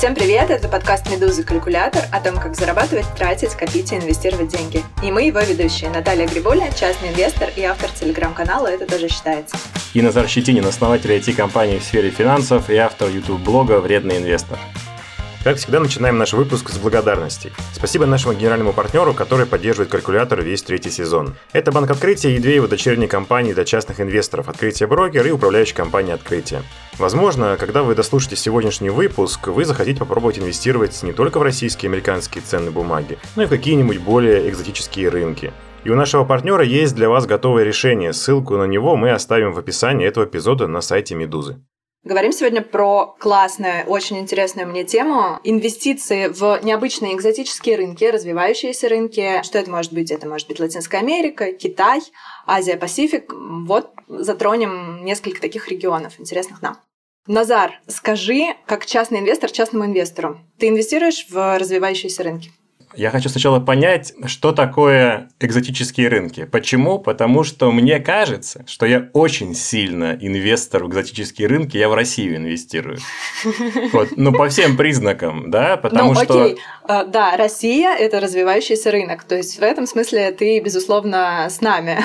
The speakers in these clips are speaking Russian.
Всем привет! Это подкаст «Медузы. Калькулятор» о том, как зарабатывать, тратить, копить и инвестировать деньги. И мы его ведущие Наталья Грибуля, частный инвестор и автор телеграм-канала «Это тоже считается». И Назар Щетинин, основатель IT-компании в сфере финансов и автор YouTube-блога «Вредный инвестор». Как всегда, начинаем наш выпуск с благодарностей. Спасибо нашему генеральному партнеру, который поддерживает калькулятор весь третий сезон. Это Банк Открытия и две его дочерние компании для частных инвесторов «Открытие Брокер» и управляющая компания «Открытие». Возможно, когда вы дослушаете сегодняшний выпуск, вы захотите попробовать инвестировать не только в российские и американские ценные бумаги, но и в какие-нибудь более экзотические рынки. И у нашего партнера есть для вас готовое решение. Ссылку на него мы оставим в описании этого эпизода на сайте Медузы. Говорим сегодня про классную, очень интересную мне тему инвестиции в необычные экзотические рынки, развивающиеся рынки. Что это может быть? Это может быть Латинская Америка, Китай, Азия, Пасифик. Вот затронем несколько таких регионов, интересных нам. Назар, скажи, как частный инвестор частному инвестору, ты инвестируешь в развивающиеся рынки? Я хочу сначала понять, что такое экзотические рынки. Почему? Потому что мне кажется, что я очень сильно инвестор в экзотические рынки, я в Россию инвестирую. Вот. Ну, по всем признакам, да, потому ну, что... Окей. А, да, Россия – это развивающийся рынок. То есть, в этом смысле ты, безусловно, с нами.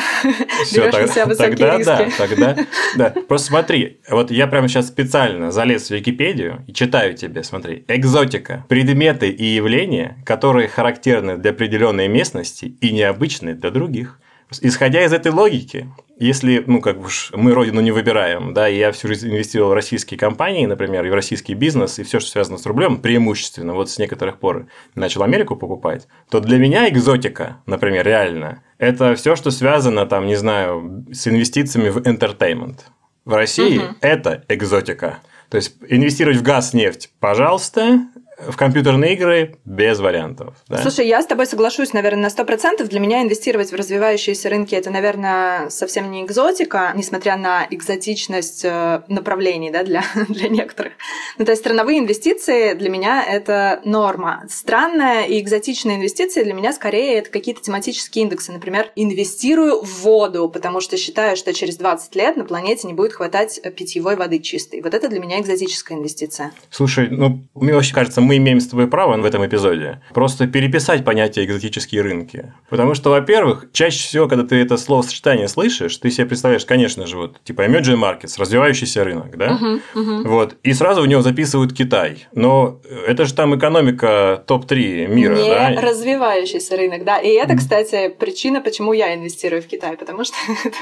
Все, так, тогда риски. да, тогда да. Просто смотри, вот я прямо сейчас специально залез в Википедию и читаю тебе, смотри. Экзотика – предметы и явления, которые характерны для определенной местности и необычны для других. Исходя из этой логики, если, ну, как уж мы родину не выбираем, да, и я всю жизнь инвестировал в российские компании, например, и в российский бизнес, и все, что связано с рублем, преимущественно, вот с некоторых пор начал Америку покупать, то для меня экзотика, например, реально, это все, что связано, там, не знаю, с инвестициями в entertainment. В России угу. это экзотика. То есть инвестировать в газ, нефть, пожалуйста, в компьютерные игры без вариантов. Да? Слушай, я с тобой соглашусь, наверное, на сто процентов. Для меня инвестировать в развивающиеся рынки – это, наверное, совсем не экзотика, несмотря на экзотичность э, направлений да, для, для некоторых. Ну, то есть страновые инвестиции для меня – это норма. Странная и экзотичная инвестиции для меня скорее это какие-то тематические индексы. Например, инвестирую в воду, потому что считаю, что через 20 лет на планете не будет хватать питьевой воды чистой. Вот это для меня экзотическая инвестиция. Слушай, ну, мне вообще кажется, мы имеем с тобой право в этом эпизоде просто переписать понятие экзотические рынки. Потому что, во-первых, чаще всего, когда ты это словосочетание слышишь, ты себе представляешь, конечно же, вот типа emerging markets, развивающийся рынок, да? Uh-huh, uh-huh. Вот. И сразу в него записывают Китай. Но это же там экономика топ-3 мира, Не да? развивающийся рынок, да. И это, кстати, причина, почему я инвестирую в Китай, потому что это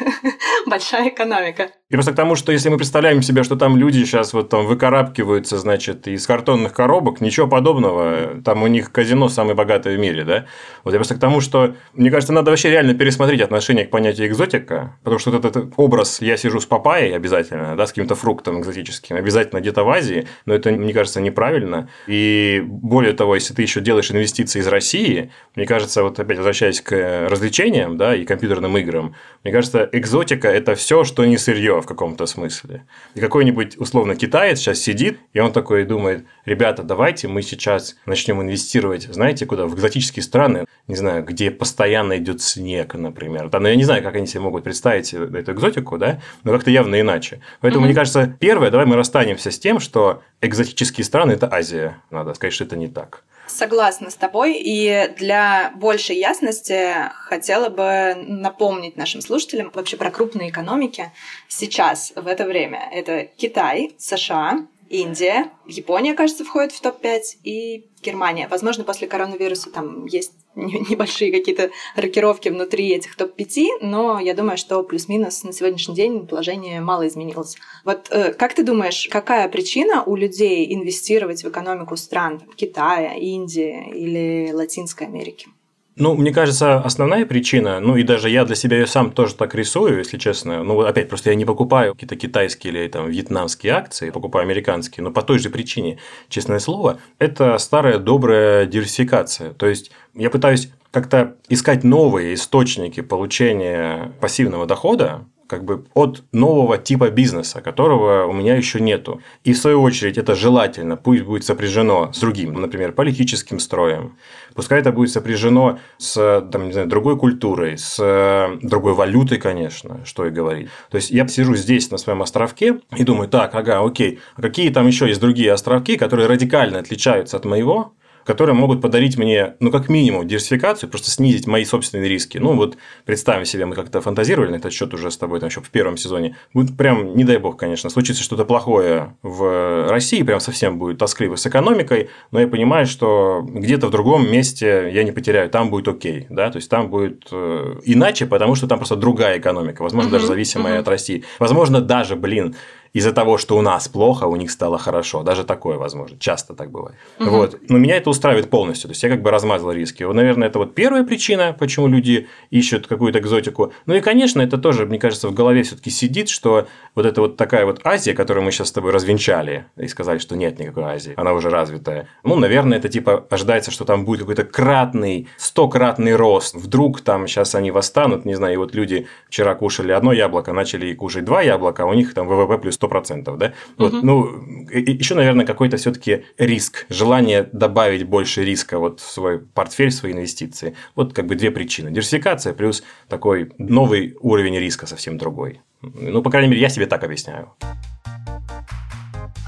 большая экономика. И просто к тому, что если мы представляем себе, что там люди сейчас вот там выкарабкиваются, значит, из картонных коробок, ничего подобного. Там у них казино самое богатое в мире, да? Вот я просто к тому, что, мне кажется, надо вообще реально пересмотреть отношение к понятию экзотика, потому что вот этот образ «я сижу с папайей» обязательно, да, с каким-то фруктом экзотическим, обязательно где-то в Азии, но это, мне кажется, неправильно. И более того, если ты еще делаешь инвестиции из России, мне кажется, вот опять возвращаясь к развлечениям, да, и компьютерным играм, мне кажется, экзотика – это все, что не сырье в каком-то смысле. И какой-нибудь, условно, китаец сейчас сидит, и он такой думает, ребята, давайте мы сейчас начнем инвестировать, знаете, куда? В экзотические страны, не знаю, где постоянно идет снег, например. Да, но я не знаю, как они себе могут представить эту экзотику, да, но как-то явно иначе. Поэтому, mm-hmm. мне кажется, первое, давай мы расстанемся с тем, что экзотические страны – это Азия. Надо сказать, что это не так. Согласна с тобой. И для большей ясности хотела бы напомнить нашим слушателям вообще про крупные экономики сейчас, в это время. Это Китай, США, Индия, Япония, кажется, входит в топ-5, и Германия. Возможно, после коронавируса там есть небольшие какие-то рокировки внутри этих топ-5, но я думаю, что плюс-минус на сегодняшний день положение мало изменилось. Вот э, как ты думаешь, какая причина у людей инвестировать в экономику стран Китая, Индии или Латинской Америки? Ну, мне кажется, основная причина, ну и даже я для себя ее сам тоже так рисую, если честно. Ну, опять, просто я не покупаю какие-то китайские или там вьетнамские акции, покупаю американские, но по той же причине, честное слово, это старая добрая диверсификация. То есть я пытаюсь как-то искать новые источники получения пассивного дохода, как бы от нового типа бизнеса, которого у меня еще нету. И в свою очередь это желательно, пусть будет сопряжено с другим, например, политическим строем. Пускай это будет сопряжено с там, не знаю, другой культурой, с э, другой валютой, конечно, что и говорить. То есть я сижу здесь на своем островке и думаю, так, ага, окей, а какие там еще есть другие островки, которые радикально отличаются от моего, которые могут подарить мне, ну, как минимум, диверсификацию, просто снизить мои собственные риски. Ну, вот представим себе, мы как-то фантазировали на этот счет уже с тобой там еще в первом сезоне. Будет прям, не дай бог, конечно, случится что-то плохое в России, прям совсем будет тоскливо с экономикой, но я понимаю, что где-то в другом месте я не потеряю, там будет окей, да, то есть там будет э, иначе, потому что там просто другая экономика, возможно, даже зависимая от России. Возможно, даже, блин, из-за того, что у нас плохо, у них стало хорошо. Даже такое возможно. Часто так бывает. Угу. Вот. Но меня это устраивает полностью. То есть я как бы размазал риски. Вот, наверное, это вот первая причина, почему люди ищут какую-то экзотику. Ну и, конечно, это тоже, мне кажется, в голове все-таки сидит, что вот это вот такая вот Азия, которую мы сейчас с тобой развенчали и сказали, что нет никакой Азии, она уже развитая. Ну, наверное, это типа ожидается, что там будет какой-то кратный, стократный рост. Вдруг там сейчас они восстанут, не знаю, и вот люди вчера кушали одно яблоко, начали кушать два яблока, а у них там ВВП плюс 100%, да? Вот, угу. Ну, еще, наверное, какой-то все-таки риск, желание добавить больше риска вот в свой портфель, в свои инвестиции. Вот как бы две причины. Диверсификация плюс такой новый уровень риска совсем другой. Ну, по крайней мере, я себе так объясняю.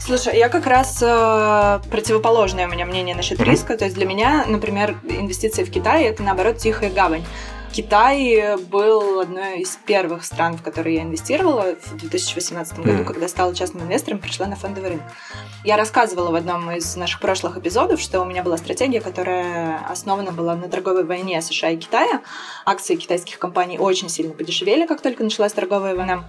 Слушай, я как раз э, противоположное у меня мнение насчет риска. То есть для меня, например, инвестиции в Китай это наоборот тихая гавань. Китай был одной из первых стран, в которые я инвестировала в 2018 году, mm. когда стала частным инвестором, пришла на фондовый рынок. Я рассказывала в одном из наших прошлых эпизодов, что у меня была стратегия, которая основана была на торговой войне США и Китая. Акции китайских компаний очень сильно подешевели, как только началась торговая война.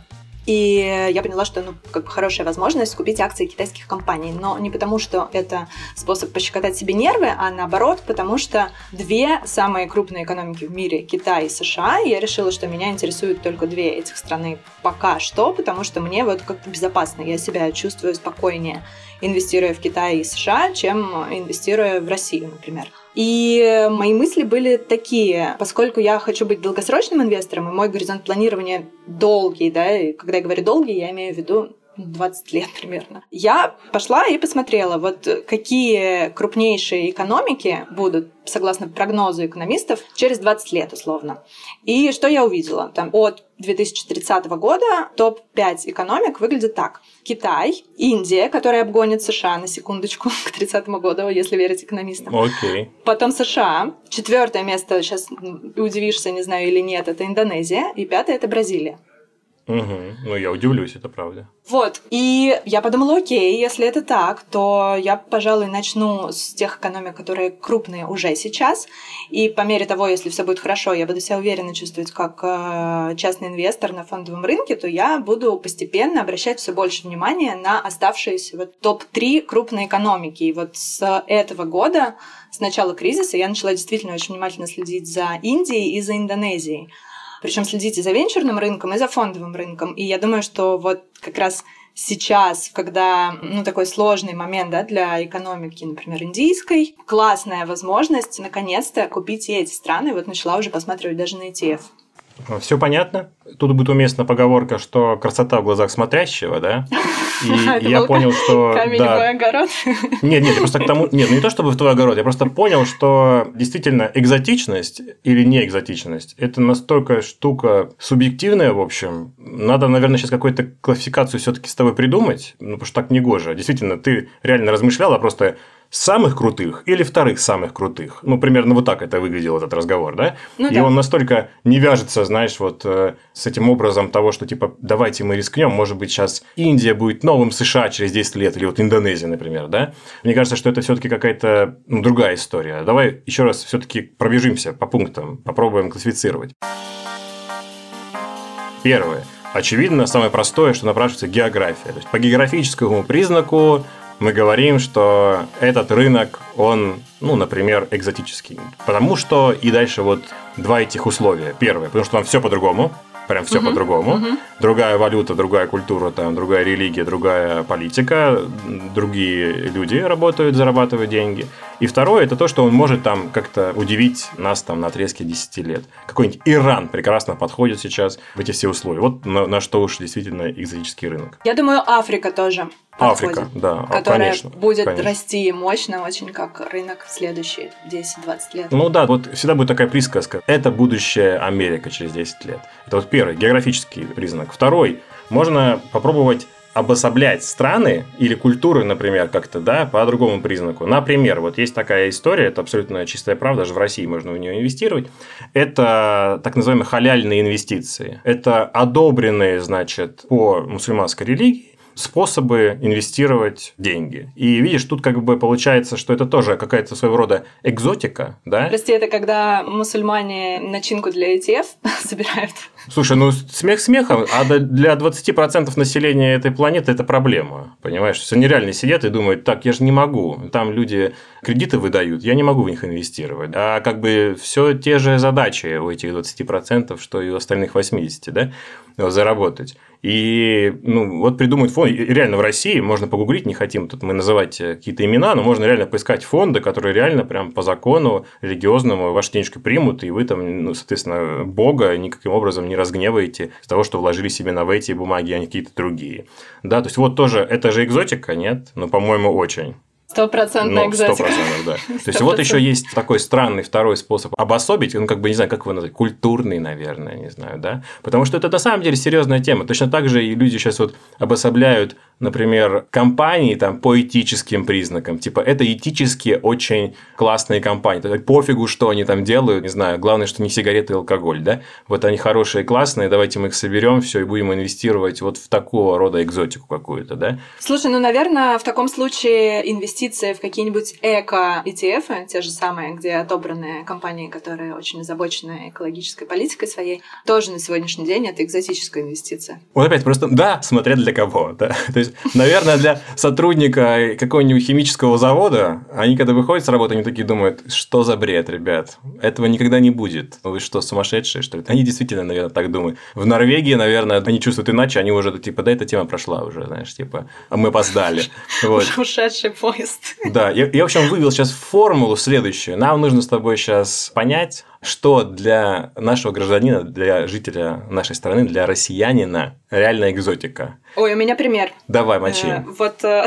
И я поняла, что ну, как бы хорошая возможность купить акции китайских компаний. Но не потому, что это способ пощекотать себе нервы, а наоборот, потому что две самые крупные экономики в мире, Китай и США, я решила, что меня интересуют только две этих страны пока что, потому что мне вот как-то безопасно, я себя чувствую спокойнее, инвестируя в Китай и США, чем инвестируя в Россию, например. И мои мысли были такие, поскольку я хочу быть долгосрочным инвестором, и мой горизонт планирования долгий, да, и когда я говорю долгий, я имею в виду 20 лет примерно. Я пошла и посмотрела, вот какие крупнейшие экономики будут, согласно прогнозу экономистов, через 20 лет условно. И что я увидела? Там от 2030 года топ-5 экономик выглядит так. Китай, Индия, которая обгонит США на секундочку к 30 году, если верить экономистам. Окей. Okay. Потом США. Четвертое место, сейчас удивишься, не знаю или нет, это Индонезия. И пятое это Бразилия. Угу. Ну, я удивлюсь, это правда. Вот. И я подумала, окей, если это так, то я, пожалуй, начну с тех экономик, которые крупные уже сейчас. И по мере того, если все будет хорошо, я буду себя уверенно чувствовать как э, частный инвестор на фондовом рынке, то я буду постепенно обращать все больше внимания на оставшиеся вот топ-3 крупные экономики. И вот с этого года, с начала кризиса, я начала действительно очень внимательно следить за Индией и за Индонезией. Причем следите за венчурным рынком и за фондовым рынком. И я думаю, что вот как раз сейчас, когда ну, такой сложный момент да, для экономики, например, индийской, классная возможность наконец-то купить и эти страны. Вот начала уже посматривать даже на ETF. Все понятно. Тут будет уместна поговорка, что красота в глазах смотрящего, да? И я понял, что... Камень да. в мой огород? Нет, нет, я просто к тому... Нет, ну не то чтобы в твой огород, я просто понял, что действительно экзотичность или не экзотичность – это настолько штука субъективная, в общем. Надо, наверное, сейчас какую-то классификацию все таки с тобой придумать, ну, потому что так не гоже. Действительно, ты реально размышлял, а просто самых крутых или вторых самых крутых. Ну, примерно вот так это выглядел этот разговор, да? Ну, и да. он настолько не вяжется, знаешь, вот э, с этим образом того, что типа давайте мы рискнем, может быть, сейчас Индия будет новым США через 10 лет, или вот Индонезия, например, да? Мне кажется, что это все-таки какая-то ну, другая история. Давай еще раз все-таки пробежимся по пунктам, попробуем классифицировать. Первое. Очевидно, самое простое, что напрашивается география. То есть по географическому признаку мы говорим, что этот рынок, он, ну, например, экзотический. Потому что и дальше вот два этих условия. Первое, потому что там все по-другому, прям все угу, по-другому. Угу. Другая валюта, другая культура, там, другая религия, другая политика, другие люди работают, зарабатывают деньги. И второе, это то, что он может там как-то удивить нас там на отрезке 10 лет. Какой-нибудь Иран прекрасно подходит сейчас в эти все условия. Вот на, на что уж действительно экзотический рынок. Я думаю, Африка тоже подходит. Африка, да, которая конечно, будет конечно. расти мощно, очень как рынок в следующие 10-20 лет. Ну да, вот всегда будет такая присказка. Это будущее Америка через 10 лет. Это вот первый, географический признак. Второй, можно попробовать обособлять страны или культуры, например, как-то, да, по другому признаку. Например, вот есть такая история, это абсолютно чистая правда, даже в России можно в нее инвестировать. Это так называемые халяльные инвестиции. Это одобренные, значит, по мусульманской религии способы инвестировать деньги. И видишь, тут как бы получается, что это тоже какая-то своего рода экзотика, да? Прости, это когда мусульмане начинку для ETF собирают? Слушай, ну смех смехом, а для 20% населения этой планеты это проблема, понимаешь? Все нереально сидят и думают, так, я же не могу, там люди кредиты выдают, я не могу в них инвестировать. А как бы все те же задачи у этих 20%, что и у остальных 80%, да, заработать. И ну, вот придумают фонд. реально в России можно погуглить, не хотим тут мы называть э, какие-то имена, но можно реально поискать фонды, которые реально прям по закону религиозному ваши денежки примут, и вы там, ну, соответственно, Бога никаким образом не разгневаете с того, что вложили себе на в эти бумаги, а не какие-то другие. Да, то есть вот тоже, это же экзотика, нет? Ну, по-моему, очень. Стопроцентная ну, экзотика. Сто процентов, да. То есть, вот еще есть такой странный второй способ обособить, ну, как бы, не знаю, как его назвать, культурный, наверное, не знаю, да? Потому что это на самом деле серьезная тема. Точно так же и люди сейчас вот обособляют например, компании там по этическим признакам. Типа, это этически очень классные компании. То пофигу, что они там делают, не знаю, главное, что не сигареты и алкоголь, да? Вот они хорошие, классные, давайте мы их соберем, все, и будем инвестировать вот в такого рода экзотику какую-то, да? Слушай, ну, наверное, в таком случае инвестиции в какие-нибудь эко-ETF, те же самые, где отобраны компании, которые очень озабочены экологической политикой своей, тоже на сегодняшний день это экзотическая инвестиция. Вот опять просто, да, смотря для кого, да. То есть, наверное, для сотрудника какого-нибудь химического завода, они когда выходят с работы, они такие думают, что за бред, ребят, этого никогда не будет. Вы что, сумасшедшие, что ли? Они действительно, наверное, так думают. В Норвегии, наверное, они чувствуют иначе, они уже, типа, да, эта тема прошла уже, знаешь, типа, а мы опоздали. Вот. Ушедший поезд. Да, я, я, в общем, вывел сейчас формулу следующую. Нам нужно с тобой сейчас понять, что для нашего гражданина, для жителя нашей страны, для россиянина реальная экзотика. Ой, у меня пример. Давай, мочи. Э, вот, э,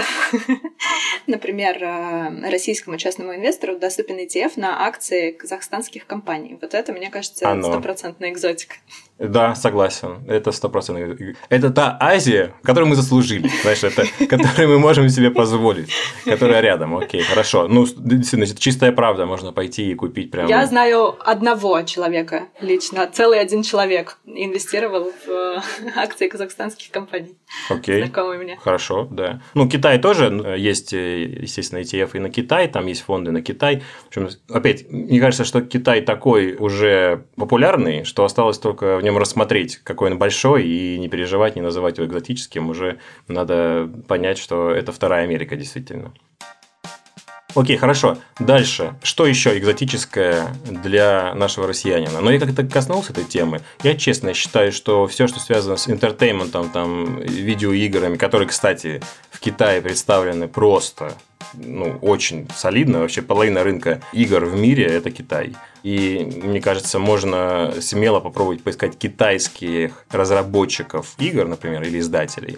например, э, российскому частному инвестору доступен ETF на акции казахстанских компаний. Вот это, мне кажется, стопроцентная экзотика. Да, согласен. Это стопроцентно. Это та Азия, которую мы заслужили, знаешь, это, которую мы можем себе позволить, которая рядом. Окей, хорошо. Ну, действительно, чистая правда, можно пойти и купить прямо. Я знаю одного человека лично, целый один человек инвестировал в э, акции казахстанских компаний. Окей. Знакомый мне. Хорошо, да. Ну, Китай тоже э, есть, э, естественно, ETF и на Китай, там есть фонды на Китай. В общем, опять, мне кажется, что Китай такой уже популярный, что осталось только в нем рассмотреть, какой он большой, и не переживать, не называть его экзотическим. Уже надо понять, что это вторая Америка действительно. Окей, хорошо. Дальше. Что еще экзотическое для нашего россиянина? Но я как-то коснулся этой темы. Я честно считаю, что все, что связано с интертейментом, там, видеоиграми, которые, кстати, в Китае представлены просто ну, очень солидно. Вообще половина рынка игр в мире – это Китай. И мне кажется, можно смело попробовать поискать китайских разработчиков игр, например, или издателей.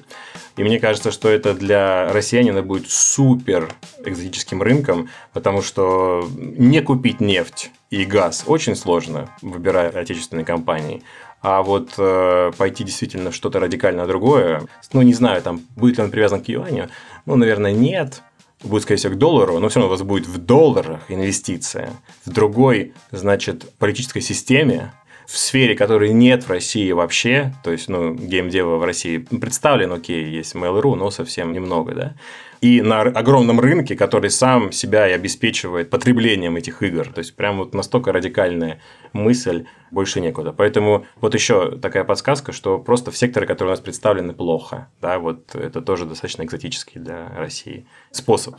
И мне кажется, что это для россиянина будет супер экзотическим рынком, потому что не купить нефть и газ очень сложно, выбирая отечественные компании. А вот э, пойти действительно в что-то радикально другое, ну, не знаю, там, будет ли он привязан к юаню, ну, наверное, нет будет, скорее всего, к доллару, но все равно у вас будет в долларах инвестиция, в другой, значит, политической системе, в сфере, которой нет в России вообще, то есть, ну, геймдева в России представлен, окей, есть Mail.ru, но совсем немного, да, и на огромном рынке, который сам себя и обеспечивает потреблением этих игр. То есть, прям вот настолько радикальная мысль, больше некуда. Поэтому вот еще такая подсказка, что просто в секторы, которые у нас представлены, плохо. Да, вот это тоже достаточно экзотический для России способ.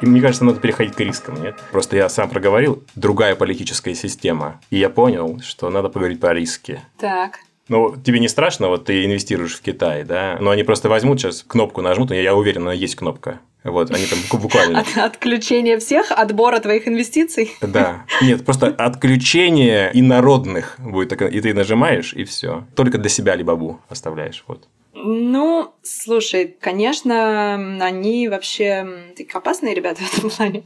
И мне кажется, надо переходить к рискам, нет? Просто я сам проговорил, другая политическая система. И я понял, что надо поговорить про риски. Так. Ну, тебе не страшно, вот ты инвестируешь в Китай, да? Но они просто возьмут сейчас, кнопку нажмут, я, я уверен, она есть кнопка. Вот, они там буквально. От, отключение всех, отбора твоих инвестиций. Да. Нет, просто отключение инородных будет и ты нажимаешь, и все. Только для себя Алибабу оставляешь. Вот. Ну, слушай, конечно, они вообще такие опасные ребята в этом плане.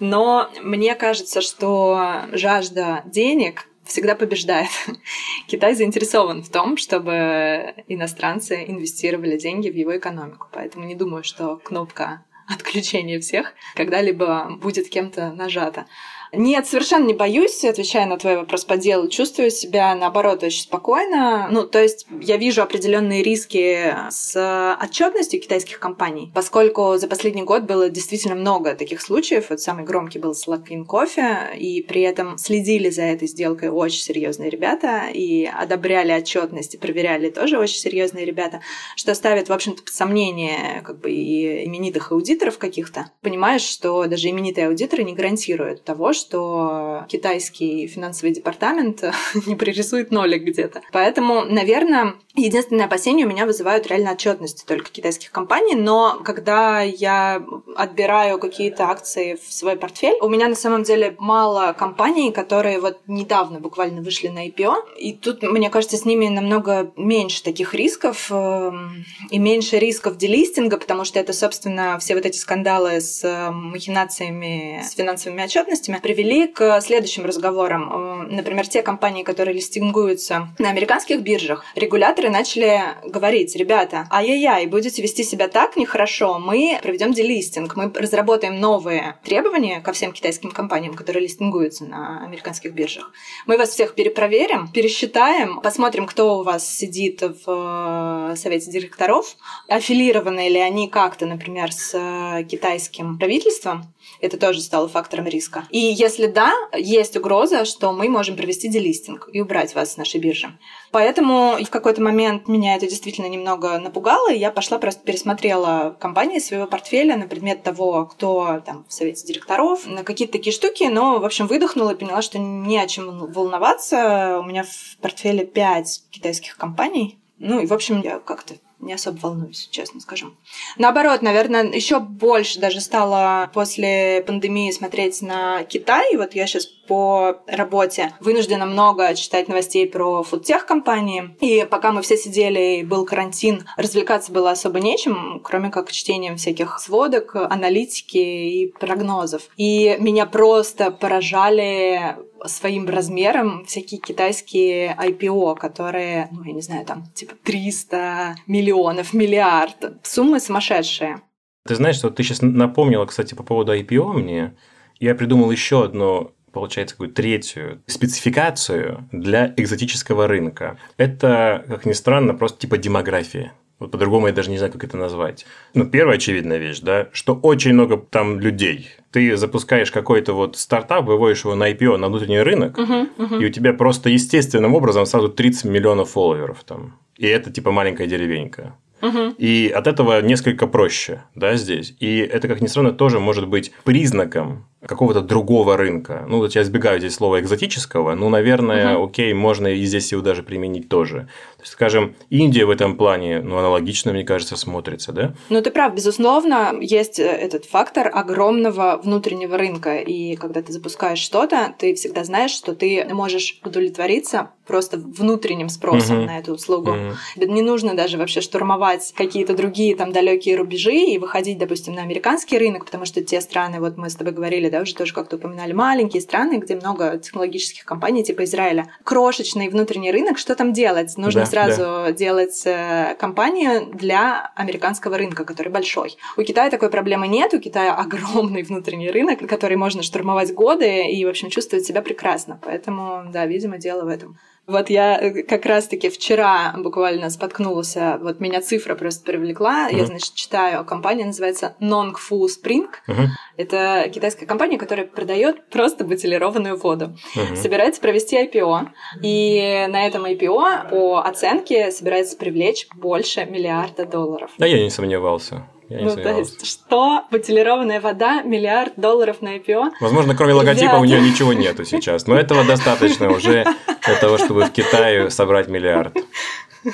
Но мне кажется, что жажда денег всегда побеждает. Китай заинтересован в том, чтобы иностранцы инвестировали деньги в его экономику. Поэтому не думаю, что кнопка отключения всех когда-либо будет кем-то нажата. Нет, совершенно не боюсь, отвечая на твой вопрос по делу. Чувствую себя, наоборот, очень спокойно. Ну, то есть я вижу определенные риски с отчетностью китайских компаний, поскольку за последний год было действительно много таких случаев. Вот самый громкий был с Luckin Coffee, и при этом следили за этой сделкой очень серьезные ребята и одобряли отчетность и проверяли тоже очень серьезные ребята, что ставит, в общем-то, под сомнение как бы и именитых аудиторов каких-то. Понимаешь, что даже именитые аудиторы не гарантируют того, что китайский финансовый департамент не пририсует нолик где-то. Поэтому, наверное, единственное опасение у меня вызывают реально отчетности только китайских компаний, но когда я отбираю какие-то акции в свой портфель, у меня на самом деле мало компаний, которые вот недавно буквально вышли на IPO, и тут, мне кажется, с ними намного меньше таких рисков эм, и меньше рисков делистинга, потому что это, собственно, все вот эти скандалы с э, махинациями, с финансовыми отчетностями привели к следующим разговорам. Например, те компании, которые листингуются на американских биржах, регуляторы начали говорить, ребята, ай-яй-яй, будете вести себя так нехорошо, мы проведем делистинг, мы разработаем новые требования ко всем китайским компаниям, которые листингуются на американских биржах. Мы вас всех перепроверим, пересчитаем, посмотрим, кто у вас сидит в э, совете директоров, аффилированы ли они как-то, например, с э, китайским правительством, это тоже стало фактором риска. И если да, есть угроза, что мы можем провести делистинг и убрать вас с нашей биржи. Поэтому в какой-то момент меня это действительно немного напугало, и я пошла просто пересмотрела компании своего портфеля на предмет того, кто там в совете директоров, на какие-то такие штуки, но, в общем, выдохнула и поняла, что не о чем волноваться. У меня в портфеле пять китайских компаний. Ну и, в общем, я как-то не особо волнуюсь, честно скажем. Наоборот, наверное, еще больше даже стала после пандемии смотреть на Китай. Вот я сейчас по работе вынуждена много читать новостей про фудтех компании. И пока мы все сидели и был карантин, развлекаться было особо нечем, кроме как чтением всяких сводок, аналитики и прогнозов. И меня просто поражали своим размером всякие китайские IPO, которые, ну, я не знаю, там, типа 300 миллионов, миллиард. Суммы сумасшедшие. Ты знаешь, что ты сейчас напомнила, кстати, по поводу IPO мне. Я придумал еще одну получается, какую третью спецификацию для экзотического рынка. Это, как ни странно, просто типа демография. Вот по-другому я даже не знаю, как это назвать. Ну, первая очевидная вещь, да, что очень много там людей. Ты запускаешь какой-то вот стартап, выводишь его на IPO, на внутренний рынок, uh-huh, uh-huh. и у тебя просто естественным образом сразу 30 миллионов фолловеров там. И это типа маленькая деревенька. Угу. И от этого несколько проще, да, здесь. И это, как ни странно, тоже может быть признаком какого-то другого рынка. Ну, вот я избегаю здесь слова экзотического, ну, наверное, угу. окей, можно и здесь его даже применить тоже. То есть, скажем, Индия в этом плане, ну, аналогично, мне кажется, смотрится, да? Ну, ты прав, безусловно, есть э, этот фактор огромного внутреннего рынка, и когда ты запускаешь что-то, ты всегда знаешь, что ты можешь удовлетвориться просто внутренним спросом угу. на эту услугу. Угу. Не нужно даже вообще штурмовать какие-то другие там далекие рубежи и выходить, допустим, на американский рынок, потому что те страны, вот мы с тобой говорили, да, уже тоже как-то упоминали, маленькие страны, где много технологических компаний типа Израиля. Крошечный внутренний рынок, что там делать? Нужно да, сразу да. делать э, компанию для американского рынка, который большой. У Китая такой проблемы нет, у Китая огромный внутренний рынок, который можно штурмовать годы и, в общем, чувствовать себя прекрасно. Поэтому, да, видимо, дело в этом. Вот я э, как раз-таки вчера буквально споткнулась, вот меня цифра просто привлекла. Uh-huh. Я, значит, читаю, компания называется Nongfu Spring. Uh-huh. Это китайская компания, которая продает просто бутилированную воду. Uh-huh. Собирается провести IPO. И на этом IPO по оценке собирается привлечь больше миллиарда долларов. Да, я не сомневался. Я ну, то есть, что? Бутилированная вода, миллиард долларов на IPO. Возможно, кроме логотипа у нее ничего нету сейчас. Но этого достаточно уже для того, чтобы в Китае собрать миллиард.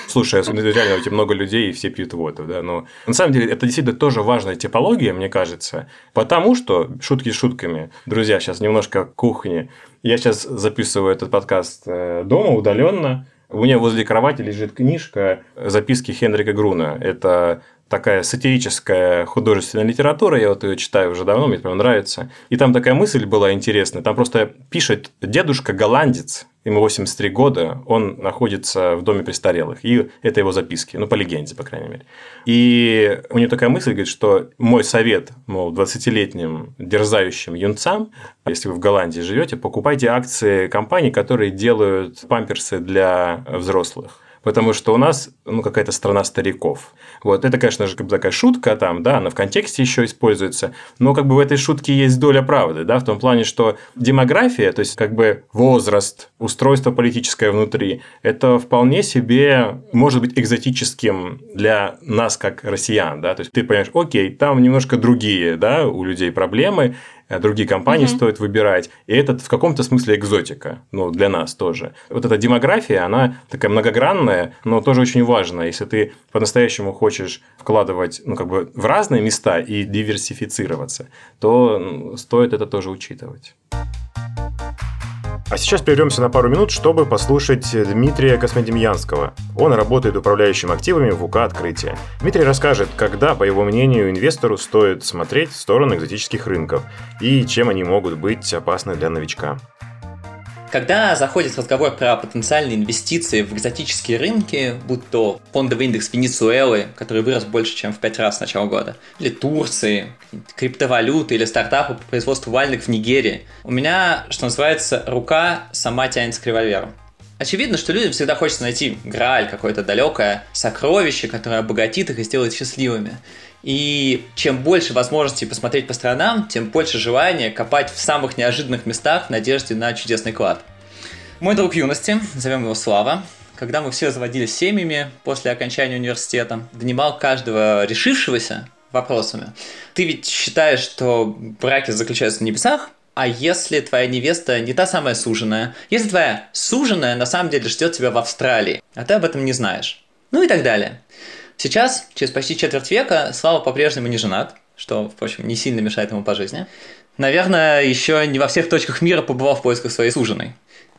Слушай, реально у тебя много людей, и все пьют воду, да, но на самом деле это действительно тоже важная типология, мне кажется, потому что, шутки шутками, друзья, сейчас немножко кухни, я сейчас записываю этот подкаст э, дома удаленно, у меня возле кровати лежит книжка «Записки Хенрика Груна». Это такая сатирическая художественная литература, я вот ее читаю уже давно, мне прям нравится. И там такая мысль была интересная, там просто пишет дедушка голландец, ему 83 года, он находится в доме престарелых, и это его записки, ну, по легенде, по крайней мере. И у него такая мысль, говорит, что мой совет, мол, 20-летним дерзающим юнцам, если вы в Голландии живете, покупайте акции компаний, которые делают памперсы для взрослых потому что у нас ну, какая-то страна стариков. Вот это, конечно же, как бы такая шутка там, да, она в контексте еще используется, но как бы в этой шутке есть доля правды, да, в том плане, что демография, то есть как бы возраст, устройство политическое внутри, это вполне себе может быть экзотическим для нас как россиян, да, то есть ты понимаешь, окей, там немножко другие, да, у людей проблемы, другие компании угу. стоит выбирать. И это в каком-то смысле экзотика, ну, для нас тоже. Вот эта демография, она такая многогранная, но тоже очень важная. Если ты по-настоящему хочешь вкладывать, ну, как бы в разные места и диверсифицироваться, то стоит это тоже учитывать. А сейчас прервемся на пару минут, чтобы послушать Дмитрия Космодемьянского. Он работает управляющим активами в УК «Открытие». Дмитрий расскажет, когда, по его мнению, инвестору стоит смотреть в сторону экзотических рынков и чем они могут быть опасны для новичка. Когда заходит разговор про потенциальные инвестиции в экзотические рынки, будь то фондовый индекс Венесуэлы, который вырос больше, чем в 5 раз с начала года, или Турции, криптовалюты или стартапы по производству вальных в Нигерии, у меня, что называется, рука сама тянется к револьверу. Очевидно, что людям всегда хочется найти грааль, какое-то далекое сокровище, которое обогатит их и сделает счастливыми. И чем больше возможностей посмотреть по сторонам, тем больше желания копать в самых неожиданных местах в надежде на чудесный клад. Мой друг юности, назовем его Слава, когда мы все заводились семьями после окончания университета, донимал каждого решившегося вопросами. Ты ведь считаешь, что браки заключаются в небесах, а если твоя невеста не та самая суженая? Если твоя суженая на самом деле ждет тебя в Австралии, а ты об этом не знаешь? Ну и так далее. Сейчас, через почти четверть века, Слава по-прежнему не женат, что, впрочем, не сильно мешает ему по жизни. Наверное, еще не во всех точках мира побывал в поисках своей суженой.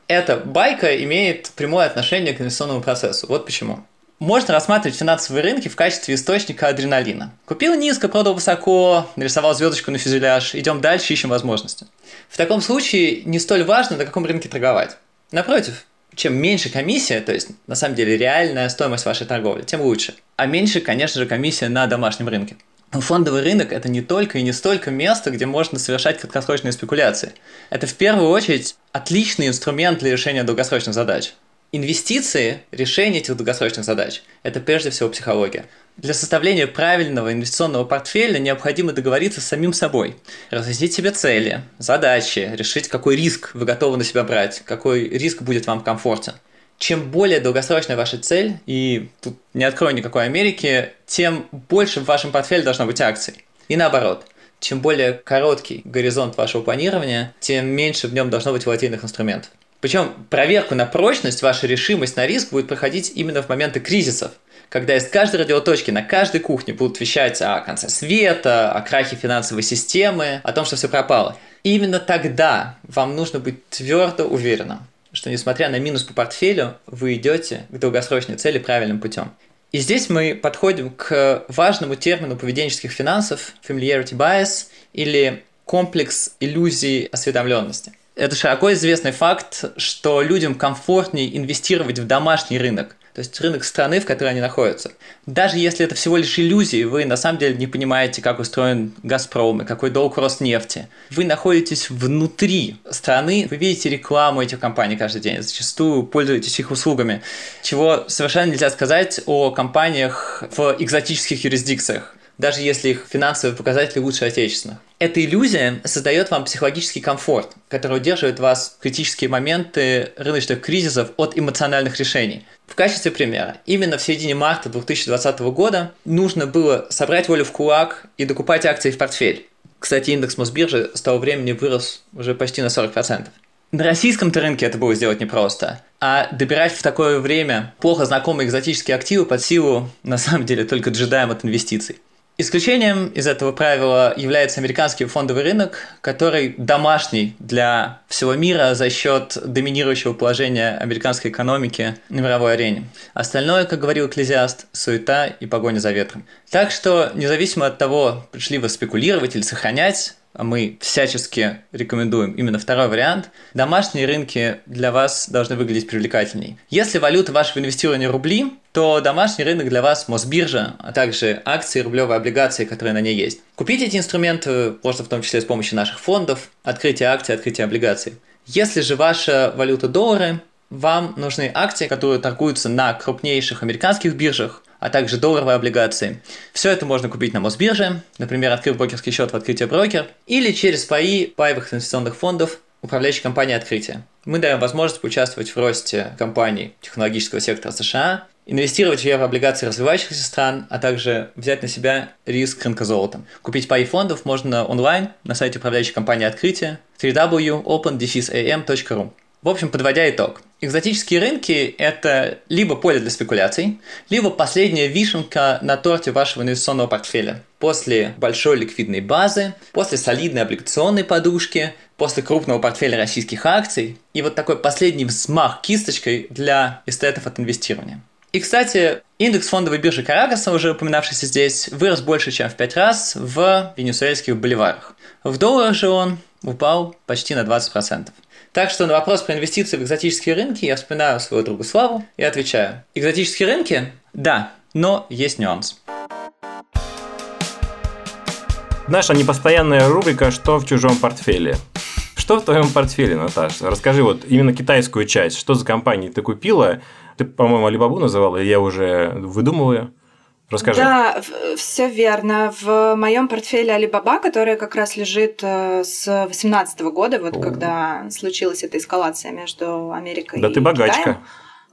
Эта байка имеет прямое отношение к инвестиционному процессу. Вот почему. Можно рассматривать финансовые рынки в качестве источника адреналина. Купил низко, продал высоко, нарисовал звездочку на фюзеляж, идем дальше, ищем возможности. В таком случае не столь важно, на каком рынке торговать. Напротив, чем меньше комиссия, то есть на самом деле реальная стоимость вашей торговли, тем лучше. А меньше, конечно же, комиссия на домашнем рынке. Но фондовый рынок – это не только и не столько место, где можно совершать краткосрочные спекуляции. Это в первую очередь отличный инструмент для решения долгосрочных задач. Инвестиции, решение этих долгосрочных задач – это прежде всего психология. Для составления правильного инвестиционного портфеля необходимо договориться с самим собой, разъяснить себе цели, задачи, решить, какой риск вы готовы на себя брать, какой риск будет вам комфортен. Чем более долгосрочная ваша цель, и тут не открою никакой Америки, тем больше в вашем портфеле должно быть акций. И наоборот, чем более короткий горизонт вашего планирования, тем меньше в нем должно быть волатильных инструментов. Причем проверку на прочность, ваша решимость на риск будет проходить именно в моменты кризисов – когда из каждой радиоточки на каждой кухне будут вещать о конце света, о крахе финансовой системы, о том, что все пропало. Именно тогда вам нужно быть твердо уверенным, что несмотря на минус по портфелю, вы идете к долгосрочной цели правильным путем. И здесь мы подходим к важному термину поведенческих финансов familiarity bias или комплекс иллюзий осведомленности. Это широко известный факт, что людям комфортнее инвестировать в домашний рынок, то есть рынок страны, в которой они находятся. Даже если это всего лишь иллюзии, вы на самом деле не понимаете, как устроен Газпром и какой долг Роснефти. Вы находитесь внутри страны, вы видите рекламу этих компаний каждый день, зачастую пользуетесь их услугами, чего совершенно нельзя сказать о компаниях в экзотических юрисдикциях даже если их финансовые показатели лучше отечественных. Эта иллюзия создает вам психологический комфорт, который удерживает вас в критические моменты рыночных кризисов от эмоциональных решений. В качестве примера, именно в середине марта 2020 года нужно было собрать волю в кулак и докупать акции в портфель. Кстати, индекс Мосбиржи с того времени вырос уже почти на 40%. На российском-то рынке это было сделать непросто. А добирать в такое время плохо знакомые экзотические активы под силу, на самом деле, только джедаем от инвестиций. Исключением из этого правила является американский фондовый рынок, который домашний для всего мира за счет доминирующего положения американской экономики на мировой арене. Остальное, как говорил экклезиаст, суета и погоня за ветром. Так что, независимо от того, пришли вы спекулировать или сохранять, мы всячески рекомендуем именно второй вариант, домашние рынки для вас должны выглядеть привлекательней. Если валюта вашего инвестирования рубли, то домашний рынок для вас Мосбиржа, а также акции, рублевые облигации, которые на ней есть. Купить эти инструменты можно в том числе с помощью наших фондов, открытие акций, открытие облигаций. Если же ваша валюта доллары, вам нужны акции, которые торгуются на крупнейших американских биржах, а также долларовые облигации. Все это можно купить на Мосбирже, например, открыв брокерский счет в Открытие Брокер, или через паи паевых инвестиционных фондов управляющей компании Открытие. Мы даем возможность поучаствовать в росте компаний технологического сектора США, инвестировать в еврооблигации развивающихся стран, а также взять на себя риск рынка золота. Купить паи фондов можно онлайн на сайте управляющей компании Открытие www.opendefisam.ru. В общем, подводя итог. Экзотические рынки – это либо поле для спекуляций, либо последняя вишенка на торте вашего инвестиционного портфеля. После большой ликвидной базы, после солидной облигационной подушки, после крупного портфеля российских акций и вот такой последний взмах кисточкой для эстетов от инвестирования. И, кстати, индекс фондовой биржи Каракаса, уже упоминавшийся здесь, вырос больше, чем в 5 раз в венесуэльских боливарах. В долларах же он упал почти на 20%. Так что на вопрос про инвестиции в экзотические рынки я вспоминаю своего друга Славу и отвечаю. Экзотические рынки? Да, но есть нюанс. Наша непостоянная рубрика «Что в чужом портфеле?». Что в твоем портфеле, Наташа? Расскажи вот именно китайскую часть. Что за компании ты купила? Ты, по-моему, Алибабу называла, я уже выдумываю. Расскажи. Да, все верно. В моем портфеле Alibaba, который как раз лежит э, с 2018 года, вот О. когда случилась эта эскалация между Америкой да и ты богачка. Китаем.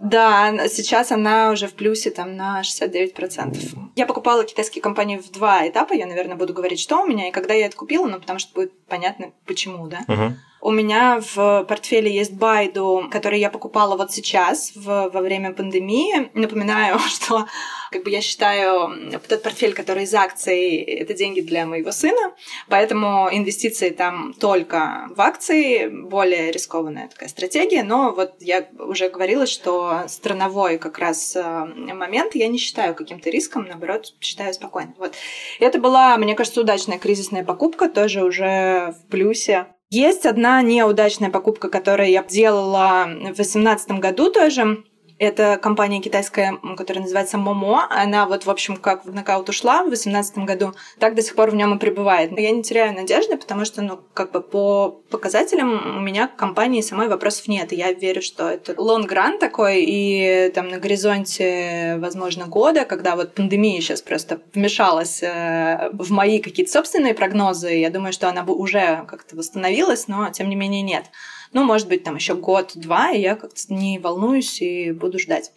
Да, сейчас она уже в плюсе там на 69%. Я покупала китайские компании в два этапа, я, наверное, буду говорить, что у меня, и когда я это купила, ну, потому что будет понятно, почему, да. Uh-huh. У меня в портфеле есть Байду, который я покупала вот сейчас, в, во время пандемии. Напоминаю, что как бы я считаю этот портфель, который из акций, это деньги для моего сына, поэтому инвестиции там только в акции, более рискованная такая стратегия, но вот я уже говорила, что страновой как раз э, момент я не считаю каким-то риском, наоборот, считаю спокойно. Вот. Это была, мне кажется, удачная кризисная покупка, тоже уже в плюсе есть одна неудачная покупка, которую я делала в 2018 году тоже. Это компания китайская, которая называется Momo. Она вот, в общем, как в нокаут ушла в 2018 году, так до сих пор в нем и пребывает. Но я не теряю надежды, потому что, ну, как бы по показателям у меня к компании самой вопросов нет. Я верю, что это long run такой, и там на горизонте, возможно, года, когда вот пандемия сейчас просто вмешалась э, в мои какие-то собственные прогнозы, я думаю, что она бы уже как-то восстановилась, но тем не менее нет. Ну, может быть, там еще год-два, и я как-то не волнуюсь и буду ждать.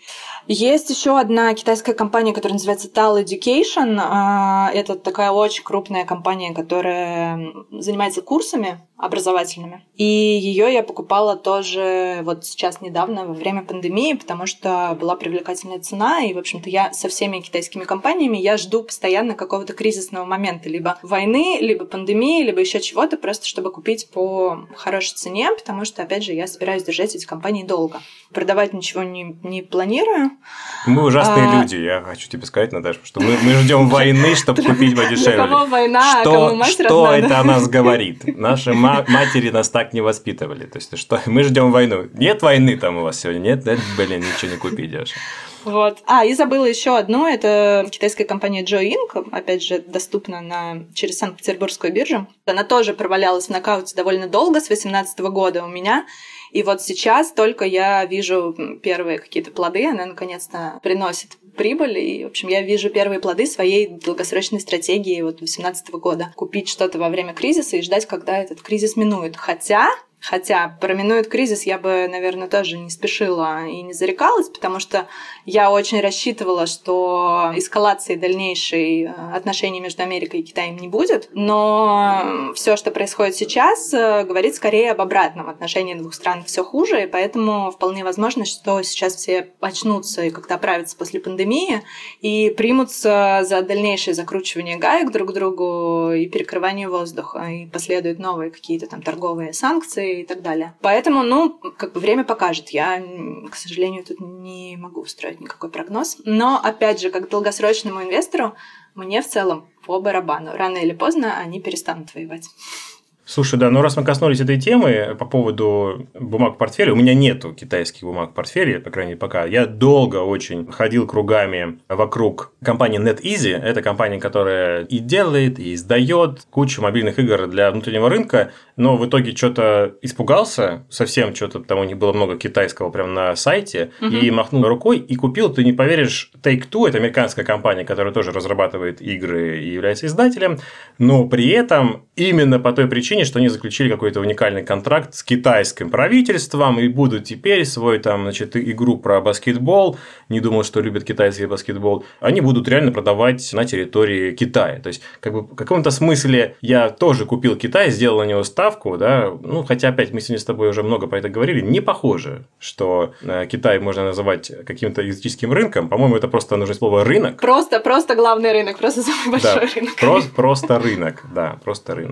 Есть еще одна китайская компания, которая называется Tal Education. А, это такая очень крупная компания, которая занимается курсами образовательными. И ее я покупала тоже вот сейчас недавно во время пандемии, потому что была привлекательная цена, и, в общем-то, я со всеми китайскими компаниями я жду постоянно какого-то кризисного момента, либо войны, либо пандемии, либо еще чего-то, просто чтобы купить по хорошей цене, потому что, опять же, я собираюсь держать эти компании долго. Продавать ничего не, не планирую. Мы ужасные а... люди, я хочу тебе сказать, Наташа, что мы, мы ждем войны, чтобы купить подешевле. Кого война, а что, что это о нас говорит? Наши матери нас так не воспитывали. То есть, что мы ждем войну. Нет войны там у вас сегодня, нет? Да, блин, ничего не купить. Вот. А, и забыла еще одно. Это китайская компания Joe Inc. Опять же, доступна на... через Санкт-Петербургскую биржу. Она тоже провалялась в нокауте довольно долго, с 2018 года у меня. И вот сейчас только я вижу первые какие-то плоды, она наконец-то приносит прибыль, и, в общем, я вижу первые плоды своей долгосрочной стратегии вот 2018 года. Купить что-то во время кризиса и ждать, когда этот кризис минует. Хотя Хотя проминует кризис я бы, наверное, тоже не спешила и не зарекалась, потому что я очень рассчитывала, что эскалации дальнейшей э, отношений между Америкой и Китаем не будет. Но все, что происходит сейчас, э, говорит скорее об обратном. Отношении двух стран все хуже, и поэтому вполне возможно, что сейчас все очнутся и как-то оправятся после пандемии и примутся за дальнейшее закручивание гаек друг к другу и перекрывание воздуха, и последуют новые какие-то там торговые санкции и так далее. Поэтому, ну, как бы время покажет. Я, к сожалению, тут не могу устроить никакой прогноз. Но, опять же, как долгосрочному инвестору, мне в целом по барабану. Рано или поздно они перестанут воевать. Слушай, да, ну раз мы коснулись этой темы по поводу бумаг в портфеле, у меня нету китайских бумаг в портфеле, по крайней мере, пока. Я долго очень ходил кругами вокруг компании NetEasy. Это компания, которая и делает, и издает кучу мобильных игр для внутреннего рынка, но в итоге что-то испугался, совсем что-то, там у них было много китайского прямо на сайте, угу. и махнул рукой и купил, ты не поверишь, Take-Two, это американская компания, которая тоже разрабатывает игры и является издателем, но при этом именно по той причине, что они заключили какой-то уникальный контракт с китайским правительством и будут теперь свой там, значит, игру про баскетбол, не думал, что любят китайский баскетбол, они будут реально продавать на территории Китая. То есть, как бы в каком-то смысле я тоже купил Китай, сделал на него ставку, да, ну, хотя опять мы сегодня с тобой уже много про это говорили, не похоже, что э, Китай можно называть каким-то экзотическим рынком. По-моему, это просто нужно слово рынок. Просто, просто главный рынок, просто самый большой да, рынок. Просто, просто рынок, да, просто рынок.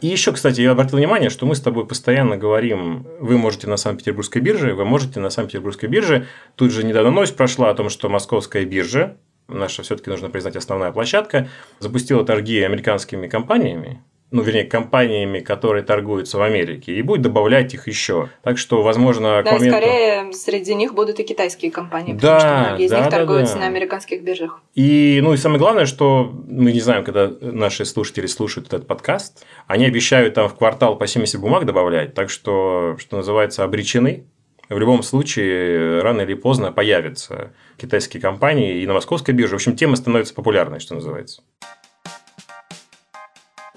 И еще, кстати, я обратил внимание, что мы с тобой постоянно говорим, вы можете на Санкт-Петербургской бирже, вы можете на Санкт-Петербургской бирже. Тут же недавно новость прошла о том, что Московская биржа, наша все-таки нужно признать основная площадка, запустила торги американскими компаниями, ну, вернее, компаниями, которые торгуются в Америке, и будет добавлять их еще. Так что, возможно, да, к моменту... скорее среди них будут и китайские компании, да, потому что многие из да, них да, торгуются да. на американских биржах. И, ну, и самое главное, что мы не знаем, когда наши слушатели слушают этот подкаст, они обещают там в квартал по 70 бумаг добавлять, так что, что называется, обречены. В любом случае, рано или поздно появятся китайские компании и на московской бирже. В общем, тема становится популярной, что называется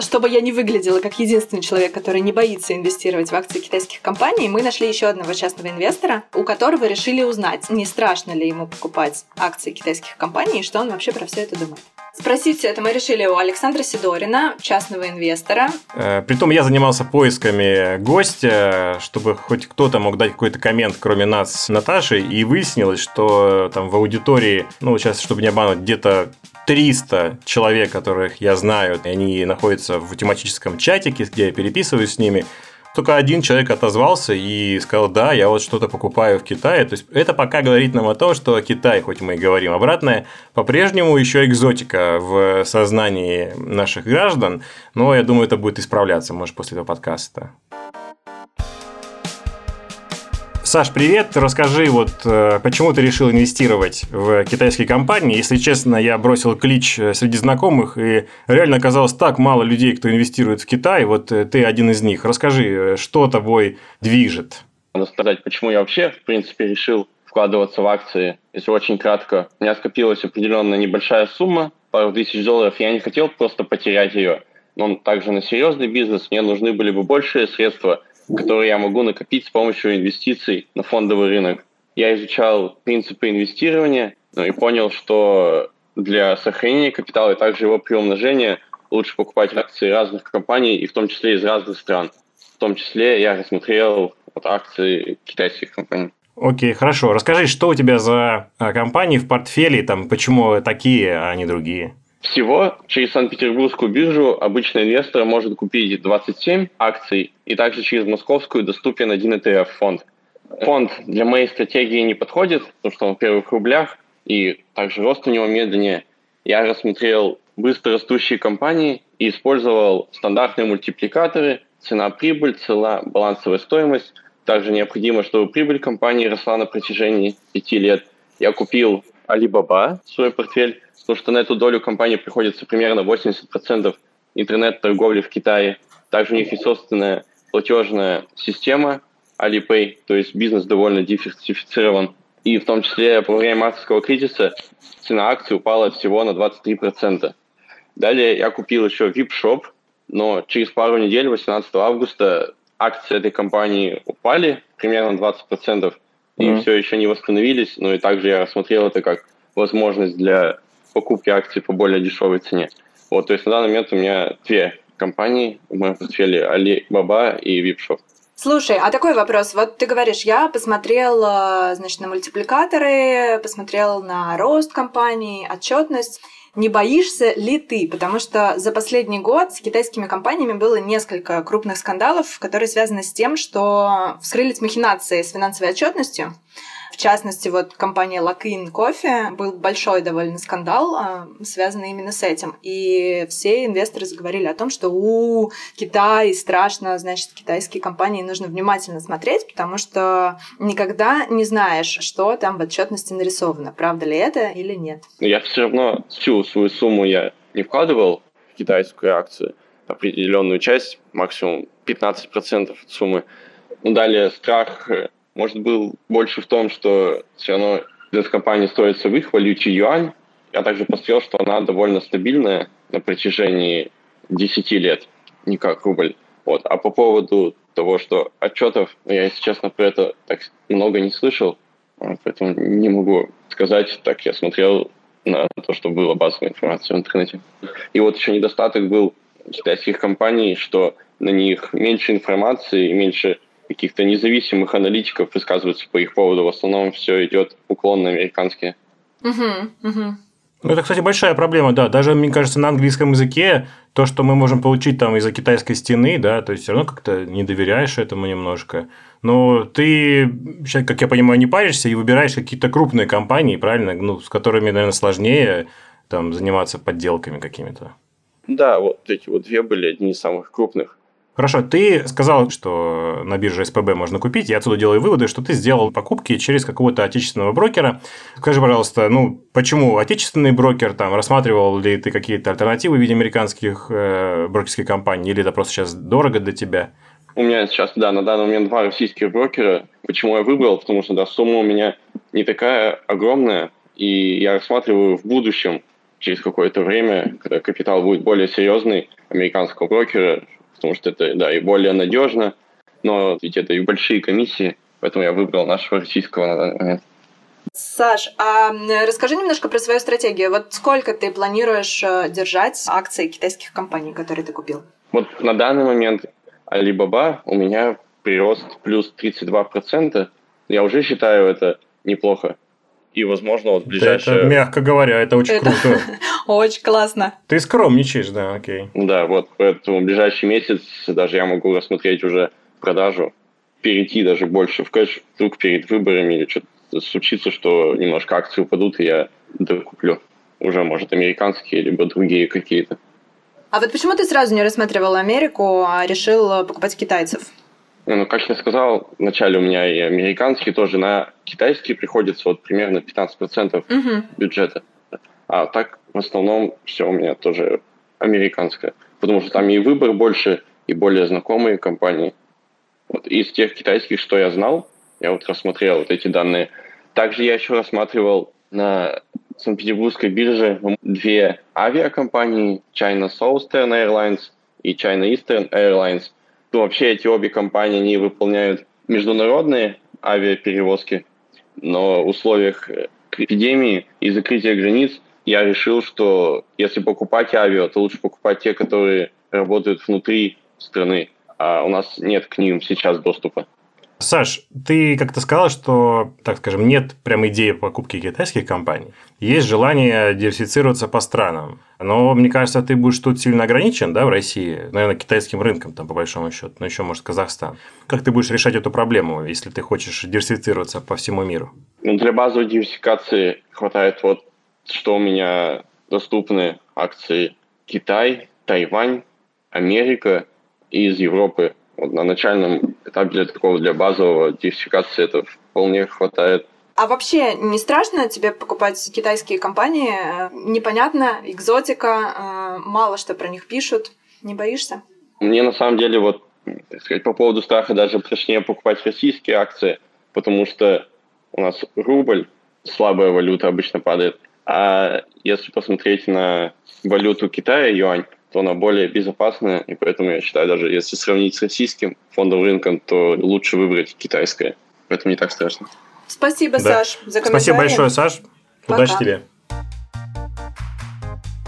чтобы я не выглядела как единственный человек, который не боится инвестировать в акции китайских компаний, мы нашли еще одного частного инвестора, у которого решили узнать, не страшно ли ему покупать акции китайских компаний и что он вообще про все это думает. Спросить это мы решили у Александра Сидорина, частного инвестора. Э, притом я занимался поисками гостя, чтобы хоть кто-то мог дать какой-то коммент, кроме нас с Наташей, и выяснилось, что там в аудитории, ну, сейчас, чтобы не обмануть, где-то 300 человек, которых я знаю, и они находятся в тематическом чатике, где я переписываюсь с ними. Только один человек отозвался и сказал, да, я вот что-то покупаю в Китае. То есть это пока говорит нам о том, что Китай, хоть мы и говорим обратное, по-прежнему еще экзотика в сознании наших граждан. Но я думаю, это будет исправляться, может, после этого подкаста. Саш, привет. Расскажи, вот э, почему ты решил инвестировать в китайские компании? Если честно, я бросил клич э, среди знакомых, и реально оказалось так мало людей, кто инвестирует в Китай. Вот э, ты один из них. Расскажи, что тобой движет? Надо сказать, почему я вообще, в принципе, решил вкладываться в акции. Если очень кратко, у меня скопилась определенная небольшая сумма, пару тысяч долларов. Я не хотел просто потерять ее. Но также на серьезный бизнес мне нужны были бы большие средства – которые я могу накопить с помощью инвестиций на фондовый рынок. Я изучал принципы инвестирования ну, и понял, что для сохранения капитала и также его приумножения лучше покупать акции разных компаний, и в том числе из разных стран. В том числе я рассмотрел вот акции китайских компаний. Окей, хорошо. Расскажи, что у тебя за а, компании в портфеле, там, почему такие, а не другие? Всего через Санкт-Петербургскую биржу обычный инвестор может купить 27 акций, и также через московскую доступен один ETF-фонд. Фонд для моей стратегии не подходит, потому что он в первых рублях, и также рост у него медленнее. Я рассмотрел быстро растущие компании и использовал стандартные мультипликаторы, цена-прибыль, цена, балансовая стоимость. Также необходимо, чтобы прибыль компании росла на протяжении 5 лет. Я купил Alibaba, свой портфель, потому что на эту долю компании приходится примерно 80% интернет-торговли в Китае. Также у них есть собственная платежная система Alipay, то есть бизнес довольно диверсифицирован. И в том числе во время мартовского кризиса цена акций упала всего на 23%. Далее я купил еще VIP Shop, но через пару недель, 18 августа, акции этой компании упали примерно 20%, и mm-hmm. все еще не восстановились, но и также я рассмотрел это как возможность для покупки акций по более дешевой цене. Вот, то есть на данный момент у меня две компании в моем портфеле Alibaba и VipShop. Слушай, а такой вопрос. Вот ты говоришь, я посмотрел, значит, на мультипликаторы, посмотрел на рост компании, отчетность. Не боишься ли ты? Потому что за последний год с китайскими компаниями было несколько крупных скандалов, которые связаны с тем, что вскрылись махинации с финансовой отчетностью. В частности, вот компания Luckin Coffee был большой довольно скандал, а, связанный именно с этим. И все инвесторы заговорили о том, что у Китай страшно, значит, китайские компании нужно внимательно смотреть, потому что никогда не знаешь, что там в отчетности нарисовано, правда ли это или нет. Я все равно всю свою сумму я не вкладывал в китайскую акцию, определенную часть, максимум 15% суммы. Ну, далее страх может, был больше в том, что все равно бизнес-компания строится в их валюте юань. Я также посмотрел, что она довольно стабильная на протяжении 10 лет, не как рубль. Вот. А по поводу того, что отчетов, я, если честно, про это так много не слышал, поэтому не могу сказать. Так я смотрел на то, что было базовая информация в интернете. И вот еще недостаток был китайских компаний, что на них меньше информации и меньше каких-то независимых аналитиков высказываться по их поводу. В основном все идет уклон на американские. Угу, угу. Ну, это, кстати, большая проблема, да. Даже, мне кажется, на английском языке то, что мы можем получить там из-за китайской стены, да, то есть все равно как-то не доверяешь этому немножко. Но ты, сейчас, как я понимаю, не паришься и выбираешь какие-то крупные компании, правильно, ну, с которыми, наверное, сложнее там заниматься подделками какими-то. Да, вот эти вот две были одни из самых крупных. Хорошо, ты сказал, что на бирже СПБ можно купить. Я отсюда делаю выводы, что ты сделал покупки через какого-то отечественного брокера. Скажи, пожалуйста, ну, почему отечественный брокер? Там, рассматривал ли ты какие-то альтернативы в виде американских э, брокерских компаний? Или это просто сейчас дорого для тебя? У меня сейчас, да, на данный момент два российских брокера. Почему я выбрал? Потому что, да, сумма у меня не такая огромная, и я рассматриваю в будущем, через какое-то время, когда капитал будет более серьезный, американского брокера, потому что это, да, и более надежно, но ведь это и большие комиссии, поэтому я выбрал нашего российского Саш, а расскажи немножко про свою стратегию. Вот сколько ты планируешь э, держать акции китайских компаний, которые ты купил? Вот на данный момент Alibaba у меня прирост плюс 32%. Я уже считаю это неплохо и, возможно, вот ближайшее... Это, мягко говоря, это очень это... круто. Очень классно. Ты скромничаешь, да, окей. Да, вот, поэтому в ближайший месяц даже я могу рассмотреть уже продажу, перейти даже больше в кэш, вдруг перед выборами или что-то случится, что немножко акции упадут, и я докуплю. Уже, может, американские, либо другие какие-то. А вот почему ты сразу не рассматривал Америку, а решил покупать китайцев? Ну, как я сказал, вначале у меня и американские тоже на китайские приходится вот примерно 15% угу. бюджета. А так в основном все у меня тоже американское. Потому что там и выбор больше, и более знакомые компании. Вот из тех китайских, что я знал, я вот рассмотрел вот эти данные. Также я еще рассматривал на Санкт-Петербургской бирже две авиакомпании, China Southern Airlines и China Eastern Airlines – то вообще эти обе компании, они выполняют международные авиаперевозки, но в условиях э, эпидемии и закрытия границ я решил, что если покупать авиа, то лучше покупать те, которые работают внутри страны, а у нас нет к ним сейчас доступа. Саш, ты как-то сказал, что, так скажем, нет прям идеи покупки китайских компаний. Есть желание диверсифицироваться по странам. Но, мне кажется, ты будешь тут сильно ограничен, да, в России, наверное, китайским рынком, там, по большому счету, но еще, может, Казахстан. Как ты будешь решать эту проблему, если ты хочешь диверсифицироваться по всему миру? Ну, для базовой диверсификации хватает вот, что у меня доступны акции Китай, Тайвань, Америка и из Европы вот на начальном этапе для такого, для базового диверсификации это вполне хватает. А вообще не страшно тебе покупать китайские компании? Непонятно, экзотика, э, мало что про них пишут. Не боишься? Мне на самом деле вот, так сказать, по поводу страха даже точнее покупать российские акции, потому что у нас рубль, слабая валюта обычно падает. А если посмотреть на валюту Китая, юань, то она более безопасная, и поэтому я считаю, даже если сравнить с российским фондовым рынком, то лучше выбрать китайское. Поэтому не так страшно. Спасибо, да. Саш, за комментарий. Спасибо большое, Саш. Пока. Удачи тебе.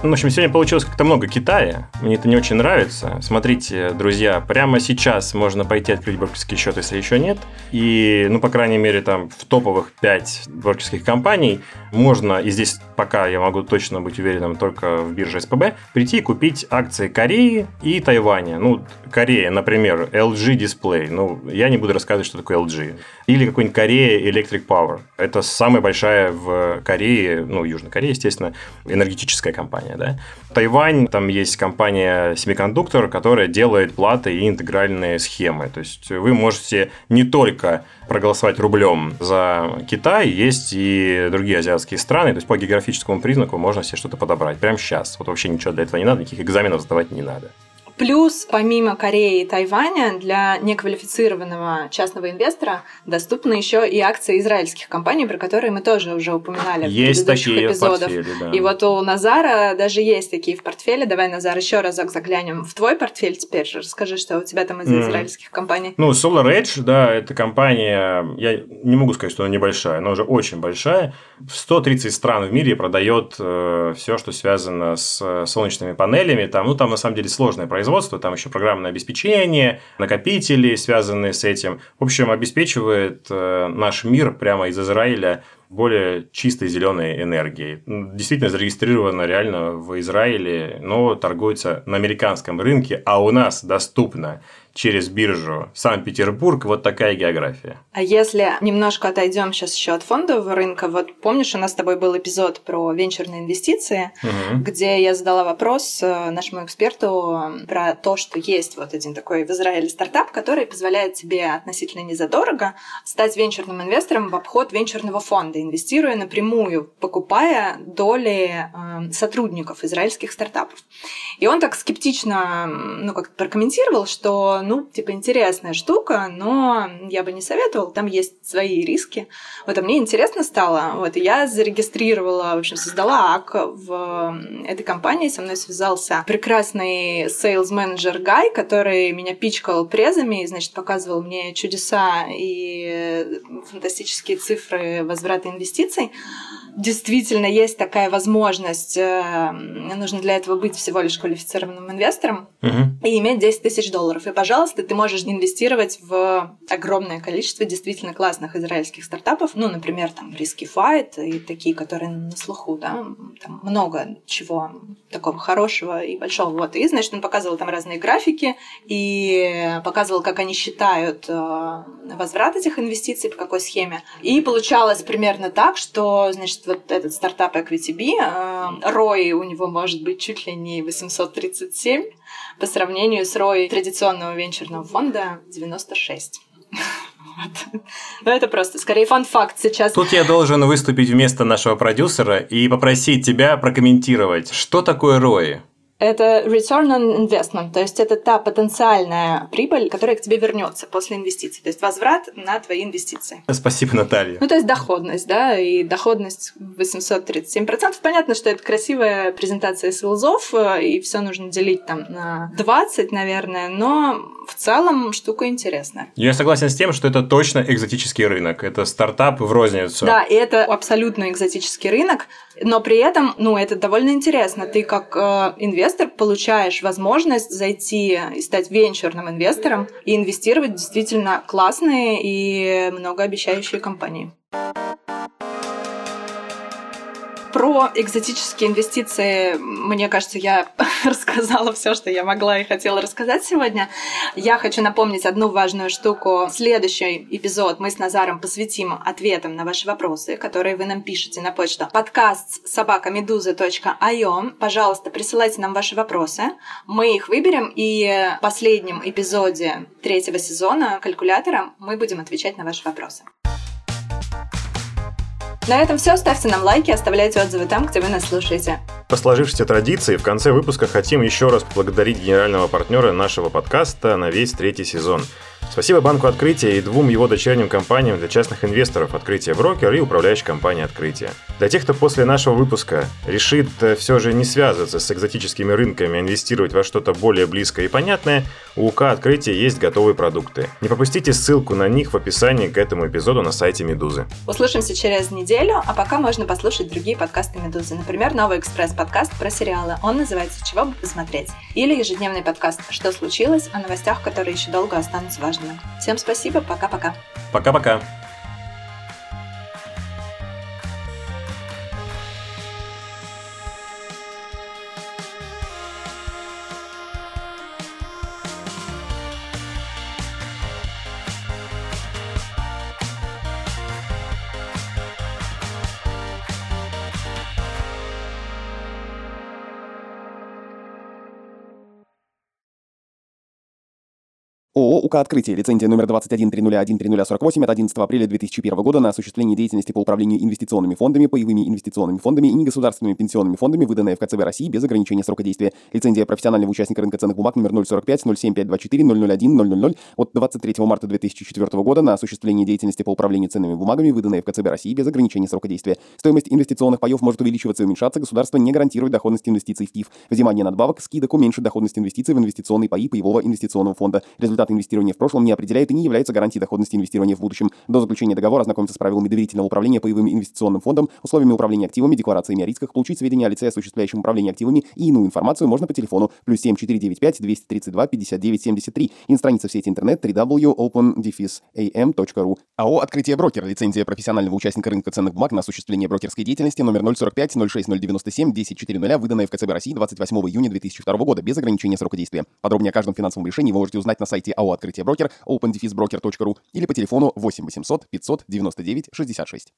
Ну, в общем, сегодня получилось как-то много Китая. Мне это не очень нравится. Смотрите, друзья, прямо сейчас можно пойти открыть брокерский счет, если еще нет. И, ну, по крайней мере, там в топовых 5 брокерских компаний можно, и здесь пока я могу точно быть уверенным только в бирже СПБ, прийти и купить акции Кореи и Тайваня. Ну, Корея, например, LG Display. Ну, я не буду рассказывать, что такое LG. Или какой-нибудь Корея Electric Power. Это самая большая в Корее, ну, Южной Корее, естественно, энергетическая компания компания, да. Тайвань, там есть компания Semiconductor, которая делает платы и интегральные схемы. То есть вы можете не только проголосовать рублем за Китай, есть и другие азиатские страны. То есть по географическому признаку можно себе что-то подобрать прямо сейчас. Вот вообще ничего для этого не надо, никаких экзаменов сдавать не надо. Плюс, помимо Кореи и Тайваня, для неквалифицированного частного инвестора доступны еще и акции израильских компаний, про которые мы тоже уже упоминали есть в предыдущих такие эпизодах. В портфеле, да. И вот у Назара даже есть такие в портфеле. Давай, Назар, еще разок заглянем в твой портфель теперь. Расскажи, что у тебя там из mm. израильских компаний. Ну, Solar Edge, да, это компания, я не могу сказать, что она небольшая, она уже очень большая. В 130 стран в мире продает э, все, что связано с солнечными панелями. Там, ну, там на самом деле сложное производство производства, там еще программное обеспечение, накопители, связанные с этим. В общем, обеспечивает э, наш мир прямо из Израиля более чистой зеленой энергией. Действительно зарегистрировано реально в Израиле, но торгуется на американском рынке, а у нас доступно через биржу Санкт-Петербург. Вот такая география. А если немножко отойдем сейчас еще от фондового рынка, вот помнишь, у нас с тобой был эпизод про венчурные инвестиции, угу. где я задала вопрос э, нашему эксперту про то, что есть вот один такой в Израиле стартап, который позволяет тебе относительно незадорого стать венчурным инвестором в обход венчурного фонда, инвестируя напрямую, покупая доли э, сотрудников израильских стартапов. И он так скептично, ну, как прокомментировал, что ну, типа, интересная штука, но я бы не советовала, там есть свои риски. Вот, а мне интересно стало, вот, я зарегистрировала, в общем, создала АК в этой компании, со мной связался прекрасный sales менеджер Гай, который меня пичкал презами, и, значит, показывал мне чудеса и фантастические цифры возврата инвестиций действительно есть такая возможность, э, нужно для этого быть всего лишь квалифицированным инвестором угу. и иметь 10 тысяч долларов. И, пожалуйста, ты можешь инвестировать в огромное количество действительно классных израильских стартапов, ну, например, там Riskify и такие, которые на слуху, да, там много чего такого хорошего и большого. Вот. И, значит, он показывал там разные графики и показывал, как они считают э, возврат этих инвестиций, по какой схеме. И получалось примерно так, что, значит, вот этот стартап EquityB, э, ROI у него может быть чуть ли не 837 по сравнению с ROI традиционного венчурного фонда 96. Вот. Ну, это просто скорее фан-факт сейчас. Тут я должен выступить вместо нашего продюсера и попросить тебя прокомментировать, что такое ROI? Это return on investment, то есть это та потенциальная прибыль, которая к тебе вернется после инвестиций, то есть возврат на твои инвестиции. Спасибо, Наталья. Ну, то есть доходность, да, и доходность 837%. Понятно, что это красивая презентация селзов, и все нужно делить там на 20, наверное, но в целом штука интересная. Я согласен с тем, что это точно экзотический рынок. Это стартап в розницу. Да, и это абсолютно экзотический рынок, но при этом, ну, это довольно интересно. Ты как э, инвестор получаешь возможность зайти и стать венчурным инвестором и инвестировать в действительно классные и многообещающие компании. Про экзотические инвестиции, мне кажется, я рассказала все, что я могла и хотела рассказать сегодня. Я хочу напомнить одну важную штуку. Следующий эпизод мы с Назаром посвятим ответам на ваши вопросы, которые вы нам пишете на почту подкаст собакамедуза.io. Пожалуйста, присылайте нам ваши вопросы. Мы их выберем, и в последнем эпизоде третьего сезона калькулятора мы будем отвечать на ваши вопросы. На этом все. Ставьте нам лайки, оставляйте отзывы там, где вы нас слушаете. По сложившейся традиции, в конце выпуска хотим еще раз поблагодарить генерального партнера нашего подкаста на весь третий сезон. Спасибо Банку Открытия и двум его дочерним компаниям для частных инвесторов «Открытие Брокер» и управляющей компании «Открытие». Для тех, кто после нашего выпуска решит э, все же не связываться с экзотическими рынками, а инвестировать во что-то более близкое и понятное, у УК «Открытие» есть готовые продукты. Не пропустите ссылку на них в описании к этому эпизоду на сайте «Медузы». Услышимся через неделю, а пока можно послушать другие подкасты «Медузы». Например, новый экспресс-подкаст про сериалы. Он называется «Чего бы посмотреть?» Или ежедневный подкаст «Что случилось?» о новостях, которые еще долго останутся важными важно. Всем спасибо, пока-пока. Пока-пока. ООО «УК Открытие». Лицензия номер 21-301-3048 от 11 апреля 2001 года на осуществление деятельности по управлению инвестиционными фондами, паевыми инвестиционными фондами и негосударственными пенсионными фондами, выданная в КЦБ России без ограничения срока действия. Лицензия профессионального участника рынка ценных бумаг номер 045 07524 001 000 от 23 марта 2004 года на осуществление деятельности по управлению ценными бумагами, выданная в КЦБ России без ограничения срока действия. Стоимость инвестиционных паев может увеличиваться и уменьшаться. Государство не гарантирует доходность инвестиций в ТИФ. Взимание надбавок, скидок уменьшит доходность инвестиций в инвестиционные паи паевого инвестиционного фонда. Результат Результаты инвестирования в прошлом не определяют и не являются гарантией доходности инвестирования в будущем. До заключения договора ознакомиться с правилами доверительного управления паевым инвестиционным фондом, условиями управления активами, декларациями о рисках, получить сведения о лице, осуществляющем управление активами и иную информацию можно по телефону плюс 7495 232 59 73 и на странице в сети интернет www.open-am.ru. АО «Открытие брокер». Лицензия профессионального участника рынка ценных бумаг на осуществление брокерской деятельности номер 045 06097 1040, выданная в КЦБ России 28 июня 2002 года без ограничения срока действия. Подробнее о каждом финансовом решении вы можете узнать на сайте АО «Открытие открытие брокер opendefisbroker.ru или по телефону 8 800 599 66.